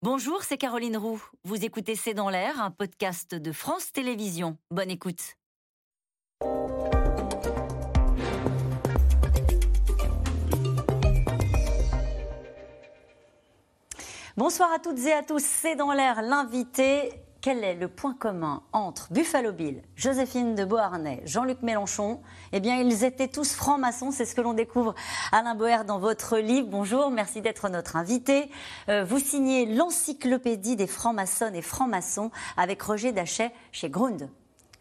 Bonjour, c'est Caroline Roux. Vous écoutez C'est dans l'air, un podcast de France Télévisions. Bonne écoute. Bonsoir à toutes et à tous, c'est dans l'air l'invité. Quel est le point commun entre Buffalo Bill, Joséphine de Beauharnais, Jean-Luc Mélenchon? Eh bien, ils étaient tous francs-maçons, c'est ce que l'on découvre, Alain Boer, dans votre livre. Bonjour, merci d'être notre invité. Euh, vous signez l'encyclopédie des francs-maçons et francs-maçons avec Roger Dachet chez Grund.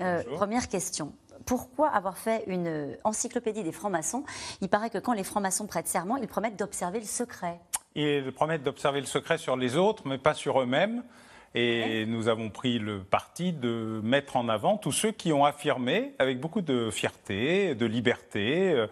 Euh, première question pourquoi avoir fait une encyclopédie des francs-maçons? Il paraît que quand les francs-maçons prêtent serment, ils promettent d'observer le secret. Ils promettent d'observer le secret sur les autres, mais pas sur eux-mêmes. Et nous avons pris le parti de mettre en avant tous ceux qui ont affirmé, avec beaucoup de fierté, de liberté, euh,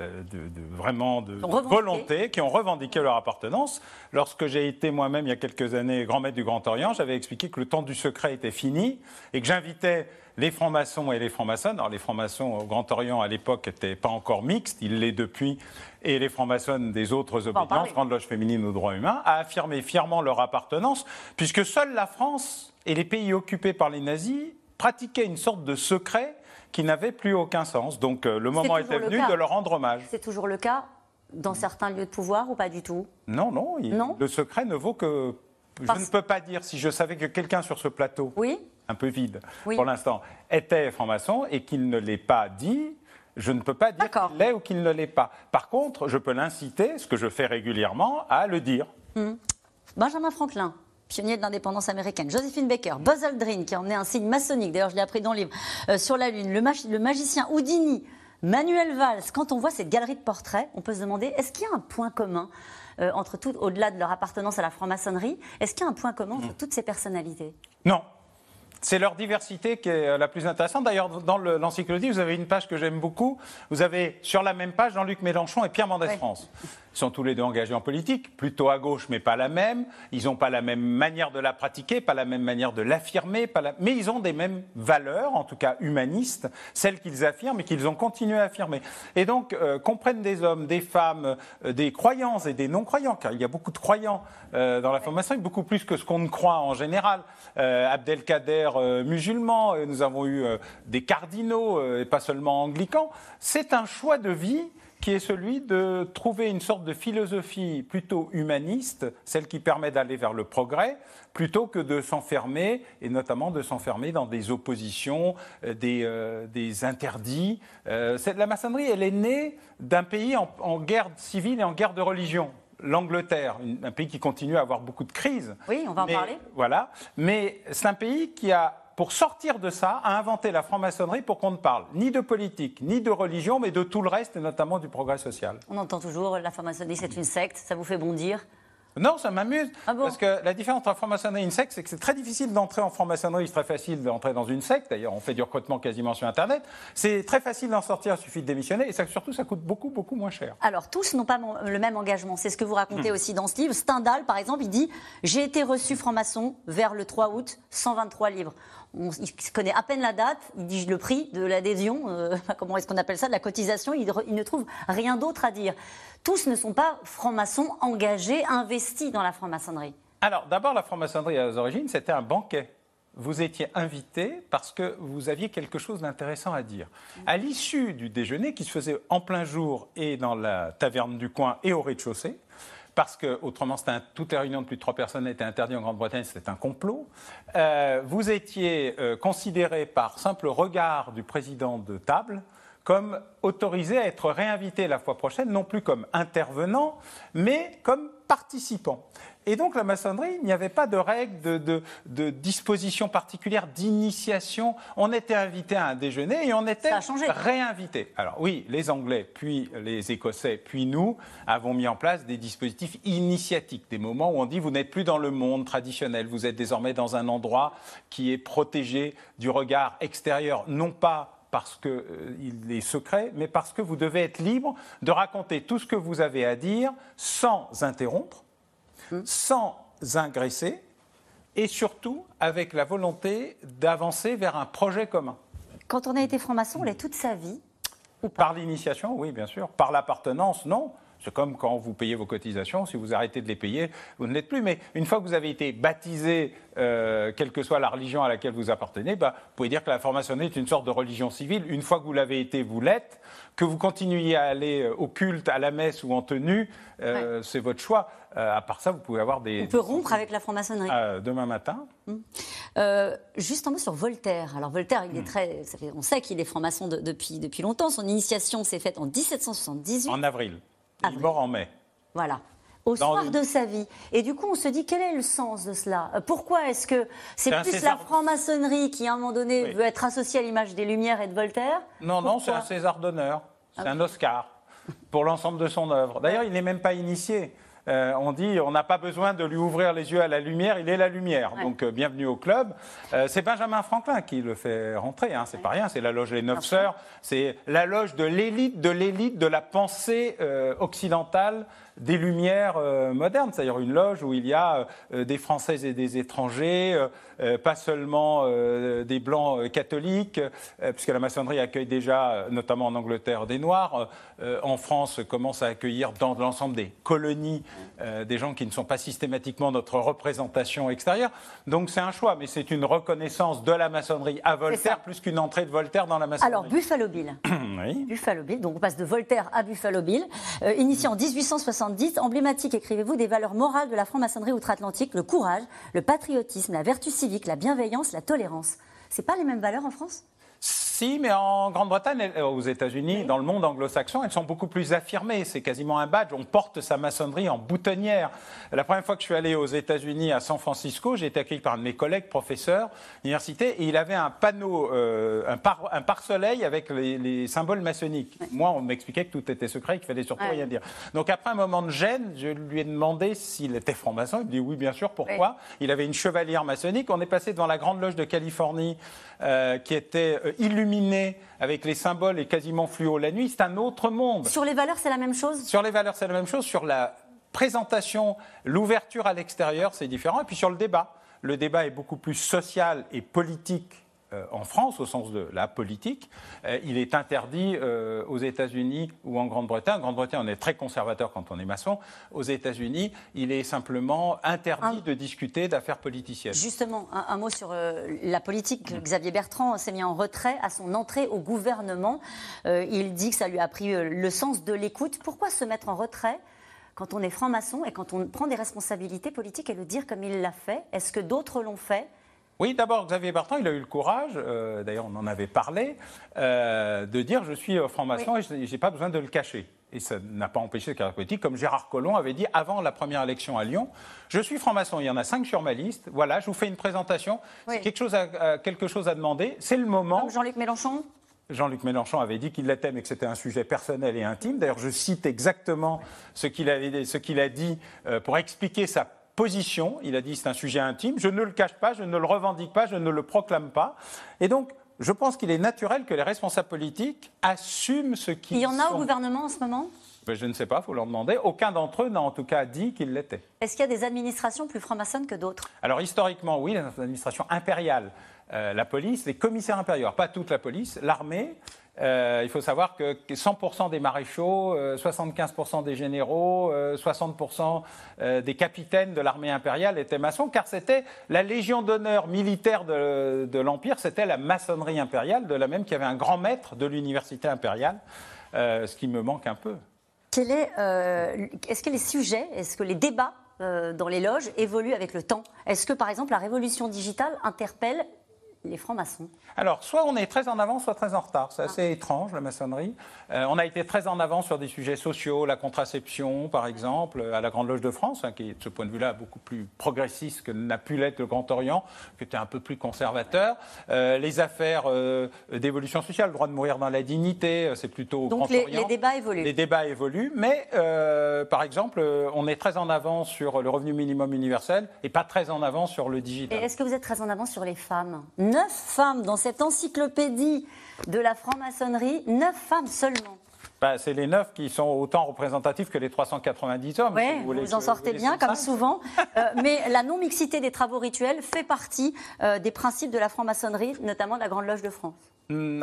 euh, de, vraiment de volonté, qui ont revendiqué leur appartenance. Lorsque j'ai été moi-même, il y a quelques années, grand maître du Grand Orient, j'avais expliqué que le temps du secret était fini et que j'invitais les francs-maçons et les francs-maçonnes. Alors, les francs-maçons au Grand Orient à l'époque n'étaient pas encore mixtes, il l'est depuis, et les francs-maçonnes des autres obédiences, Grande Loge féminine aux droits humains, a affirmé fièrement leur appartenance, puisque seule la France et les pays occupés par les nazis pratiquaient une sorte de secret qui n'avait plus aucun sens. Donc, euh, le moment était venu de leur rendre hommage. C'est toujours le cas dans certains lieux de pouvoir ou pas du tout? Non, non, non? le secret ne vaut que je ne peux pas dire si je savais que quelqu'un sur ce plateau oui un peu vide pour l'instant, était franc-maçon et qu'il ne l'ait pas dit, je ne peux pas dire qu'il l'est ou qu'il ne l'est pas. Par contre, je peux l'inciter, ce que je fais régulièrement, à le dire. Hmm. Benjamin Franklin, pionnier de l'indépendance américaine, Josephine Baker, Buzz Aldrin, qui a emmené un signe maçonnique, d'ailleurs je l'ai appris dans le livre, euh, sur la Lune, le, le magicien Houdini, Manuel Valls. Quand on voit cette galerie de portraits, on peut se demander, est-ce qu'il y a un point commun euh, entre tout, au-delà de leur appartenance à la franc-maçonnerie, est-ce qu'il y a un point commun entre hmm. toutes ces personnalités? Non, c'est leur diversité qui est la plus intéressante. D'ailleurs, dans l'encyclopédie, vous avez une page que j'aime beaucoup. Vous avez sur la même page Jean-Luc Mélenchon et Pierre Mendès France. Ils sont tous les deux engagés en politique, plutôt à gauche, mais pas la même. Ils n'ont pas la même manière de la pratiquer, pas la même manière de l'affirmer, mais ils ont des mêmes valeurs, en tout cas humanistes, celles qu'ils affirment et qu'ils ont continué à affirmer. Et donc, euh, comprennent des hommes, des femmes, euh, des croyants et des non-croyants, car il y a beaucoup de croyants euh, dans la formation, beaucoup plus que ce qu'on ne croit en général. Abdelkader musulman, nous avons eu des cardinaux, et pas seulement anglicans. C'est un choix de vie qui est celui de trouver une sorte de philosophie plutôt humaniste, celle qui permet d'aller vers le progrès, plutôt que de s'enfermer, et notamment de s'enfermer dans des oppositions, euh, des, euh, interdits. Euh, la maçonnerie, elle est née d'un pays en, guerre civile et en guerre de religion l'Angleterre, un pays qui continue à avoir beaucoup de crises. Oui, on va en parler. Voilà. Mais c'est un pays qui a pour sortir de ça, a inventé la franc-maçonnerie pour qu'on ne parle ni de politique, ni de religion, mais de tout le reste, et notamment du progrès social. On entend toujours la franc-maçonnerie, c'est une secte, ça vous fait bondir non, ça m'amuse. Ah parce que la différence entre franc-maçonnerie et une secte, c'est que c'est très difficile d'entrer en franc-maçonnerie. C'est très facile d'entrer dans une secte. D'ailleurs, on fait du recrutement quasiment sur Internet. C'est très facile d'en sortir, il suffit de démissionner. Et ça, surtout, ça coûte beaucoup, beaucoup moins cher. Alors, tous n'ont pas le même engagement. C'est ce que vous racontez hmm. aussi dans ce livre. Stendhal, par exemple, il dit J'ai été reçu franc-maçon vers le 3 août, 123 livres il connaît à peine la date, il dit le prix de l'adhésion, euh, comment est-ce qu'on appelle ça, de la cotisation, il, ne trouve rien d'autre à dire. Tous ne sont pas francs-maçons engagés, investis dans la franc-maçonnerie. Alors d'abord, la franc-maçonnerie à l'origine, c'était un banquet. Vous étiez invité parce que vous aviez quelque chose d'intéressant à dire. À l'issue du déjeuner, qui se faisait en plein jour et dans la taverne du coin et au rez-de-chaussée, parce que autrement, un, toute réunion de plus de trois personnes était interdite en Grande-Bretagne, c'était un complot. Euh, vous étiez euh, considéré par simple regard du président de table comme autorisé à être réinvité la fois prochaine, non plus comme intervenant, mais comme participant. Et donc la maçonnerie, il n'y avait pas de règles, de, de, dispositions particulières, d'initiation. On était invité à un déjeuner et on était réinvité. Alors oui, les Anglais, puis les Écossais, puis nous avons mis en place des dispositifs initiatiques, des moments où on dit vous n'êtes plus dans le monde traditionnel, vous êtes désormais dans un endroit qui est protégé du regard extérieur, non pas parce qu'il euh, est secret, mais parce que vous devez être libre de raconter tout ce que vous avez à dire sans interrompre, sans ingresser et surtout avec la volonté d'avancer vers un projet commun. Quand on a été franc-maçon, on l'est toute sa vie ou Par l'initiation, oui, bien sûr. Par l'appartenance, non. C'est comme quand vous payez vos cotisations, si vous arrêtez de les payer, vous ne l'êtes plus. Mais une fois que vous avez été baptisé, euh, quelle que soit la religion à laquelle vous appartenez, bah, vous pouvez dire que la franc-maçonnerie est une sorte de religion civile. Une fois que vous l'avez été, vous l'êtes. Que vous continuiez à aller euh, au culte, à la messe ou en tenue, euh, c'est votre choix. à part ça, vous pouvez avoir des... On peut rompre avec la franc-maçonnerie. demain matin. Hum. juste un mot sur Voltaire. Alors Voltaire, il est hum. on sait qu'il est franc-maçon depuis, depuis longtemps. Son initiation s'est faite en 1778. En avril. Il est mort en mai. Voilà au soir de sa vie. Et du coup, on se dit quel est le sens de cela? Euh, Pourquoi est-ce que c'est plus la franc-maçonnerie qui, à un moment donné, veut être associée à l'image des Lumières et de Voltaire? Non, non, c'est un César d'honneur. C'est ah un Oscar pour l'ensemble de son œuvre. D'ailleurs, il n'est même pas initié. Euh, on dit on n'a pas besoin de lui ouvrir les yeux à la lumière, il est la lumière. Donc euh, bienvenue au club. Euh, c'est Benjamin Franklin qui le fait rentrer, hein, c'est pas rien, c'est la loge Les Neuf Sœurs, c'est la loge de l'élite, de l'élite de la pensée occidentale des Lumières modernes, c'est-à-dire une loge où il y a des Français et des étrangers, pas seulement des Blancs catholiques, puisque la maçonnerie accueille déjà, notamment en Angleterre, des Noirs. en France, commence à accueillir dans l'ensemble des colonies euh, des gens qui ne sont pas systématiquement notre représentation extérieure. Donc c'est un choix, mais c'est une reconnaissance de la maçonnerie à Voltaire plus qu'une entrée de Voltaire dans la maçonnerie. Alors Buffalo Bill. oui. Buffalo Bill, donc on passe de Voltaire à Buffalo Bill. Euh, initié en 1870, emblématique, écrivez-vous, des valeurs morales de la franc-maçonnerie outre-Atlantique, le courage, le patriotisme, la vertu civique, la bienveillance, la tolérance. C'est pas les mêmes valeurs en France? Si, mais en Grande-Bretagne, aux États-Unis, dans le monde anglo-saxon, elles sont beaucoup plus affirmées. C'est quasiment un badge. On porte sa maçonnerie en boutonnière. La première fois que je suis allé aux États-Unis, à San Francisco, j'ai été accueilli par un de mes collègues, professeur d'université, et il avait un panneau, euh, un, pare-soleil avec les, symboles maçonniques. Moi, on m'expliquait que tout était secret, qu'il fallait surtout rien dire. Donc après un moment de gêne, je lui ai demandé s'il était franc-maçon. Il me dit oui, bien sûr. Pourquoi? Il avait une chevalière maçonnique. On est passé devant la Grande Loge de Californie, euh, qui était euh, avec les symboles et quasiment fluo la nuit, c'est un autre monde. Sur les valeurs, c'est la même chose? Sur les valeurs, c'est la même chose. Sur la présentation, l'ouverture à l'extérieur, c'est différent. Et puis sur le débat, le débat est beaucoup plus social et politique en France, au sens de la politique, euh, il est interdit euh, aux États-Unis ou en Grande-Bretagne. En Grande-Bretagne, on est très conservateur quand on est maçon. Aux États-Unis, il est simplement interdit de discuter d'affaires politiciennes. Justement, un, mot sur la politique. Xavier Bertrand s'est mis en retrait à son entrée au gouvernement. il dit que ça lui a pris le sens de l'écoute. Pourquoi se mettre en retrait quand on est franc-maçon et quand on prend des responsabilités politiques et le dire comme il l'a fait? Est-ce que d'autres l'ont fait? Oui, d'abord, Xavier Bertrand, il a eu le courage, euh, d'ailleurs on en avait parlé, euh, de dire je suis franc-maçon et je n'ai pas besoin de le cacher. Et ça n'a pas empêché le carrière politique, comme Gérard Collomb avait dit avant la première élection à Lyon, je suis franc-maçon, il y en a cinq sur ma liste, voilà, je vous fais une présentation, c'est quelque chose, à, quelque chose à demander, c'est le moment. Jean-Luc Mélenchon? Jean-Luc Mélenchon avait dit qu'il l'était, mais que c'était un sujet personnel et intime. D'ailleurs, je cite exactement ce qu'il a dit euh, pour expliquer sa position. Il a dit c'est un sujet intime. Je ne le cache pas, je ne le revendique pas, je ne le proclame pas. Et donc, je pense qu'il est naturel que les responsables politiques assument ce qui. Il y en a au gouvernement en ce moment? Ben, je ne sais pas, il faut leur demander. Aucun d'entre eux n'a en tout cas dit qu'il l'était. Est-ce qu'il y a des administrations plus franc-maçonnes que d'autres? Alors historiquement, oui, les administrations impériales, euh, la police, les commissaires impériaux, pas toute la police, l'armée, euh, il faut savoir que 100% des maréchaux, 75% euh, des généraux, 60% euh, des capitaines de l'armée impériale étaient maçons, car c'était la légion d'honneur militaire de, l'Empire, c'était la maçonnerie impériale, de la même qu'il y avait un grand maître de l'université impériale, ce qui me manque un peu. Est-ce que les sujets, est-ce que les débats dans les loges évoluent avec le temps? Est-ce que, par exemple, la révolution digitale interpelle les francs-maçons Alors, soit on est très en avance, soit très en retard. C'est assez étrange, la maçonnerie. Euh, on a été très en avance sur des sujets sociaux, la contraception, par exemple, à la Grande Loge de France, hein, qui est de ce point de vue-là beaucoup plus progressiste que n'a pu l'être le Grand Orient, qui était un peu plus conservateur. Euh, les affaires euh, d'évolution sociale, le droit de mourir dans la dignité, c'est plutôt au Donc Grand les, Orient. les débats évoluent. Les débats évoluent, mais par exemple, on est très en avance sur le revenu minimum universel et pas très en avance sur le digital. Est-ce que vous êtes très en avance sur les femmes? Neuf femmes dans cette encyclopédie de la franc-maçonnerie, neuf femmes seulement. Bah, c'est les neuf qui sont autant représentatifs que les 390 hommes. Oui, vous, en sortez bien, comme souvent. Euh, mais la non-mixité des travaux rituels fait partie euh, des principes de la franc-maçonnerie, notamment de la Grande Loge de France.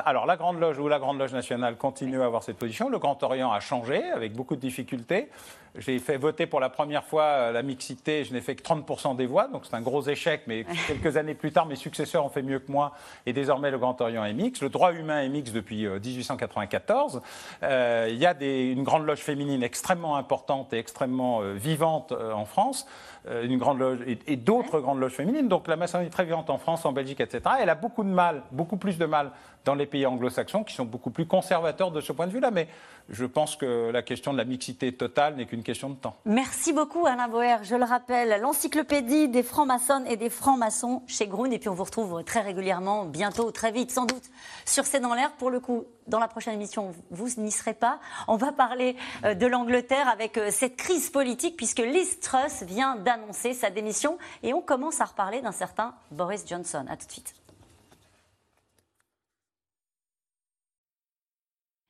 Alors la Grande Loge ou la Grande Loge nationale continue à avoir cette position. Le Grand Orient a changé avec beaucoup de difficultés. J'ai fait voter pour la première fois euh, la mixité, je n'ai fait que 30% des voix, donc c'est un gros échec, mais quelques années plus tard, mes successeurs ont fait mieux que moi, et désormais le Grand Orient est mix. Le droit humain est mix depuis 1894. Euh, euh, il y a une grande loge féminine extrêmement importante et extrêmement vivante en France. Une grande loge et, d'autres grandes loges féminines. Donc la maçonnerie est très vivante en France, en Belgique, etc. Elle a beaucoup de mal, beaucoup plus de mal dans les pays anglo-saxons qui sont beaucoup plus conservateurs de ce point de vue-là. Mais je pense que la question de la mixité totale n'est qu'une question de temps. Merci beaucoup Alain Boer. Je le rappelle, l'encyclopédie des francs-maçons et des francs-maçons chez Grun. Et puis on vous retrouve très régulièrement, bientôt, très vite, sans doute, sur C'est dans l'air. Pour le coup, dans la prochaine émission, vous n'y serez pas. On va parler euh, de l'Angleterre avec euh, cette crise politique puisque Liz Truss vient d'annoncer sa démission et on commence à reparler d'un certain Boris Johnson. À tout de suite.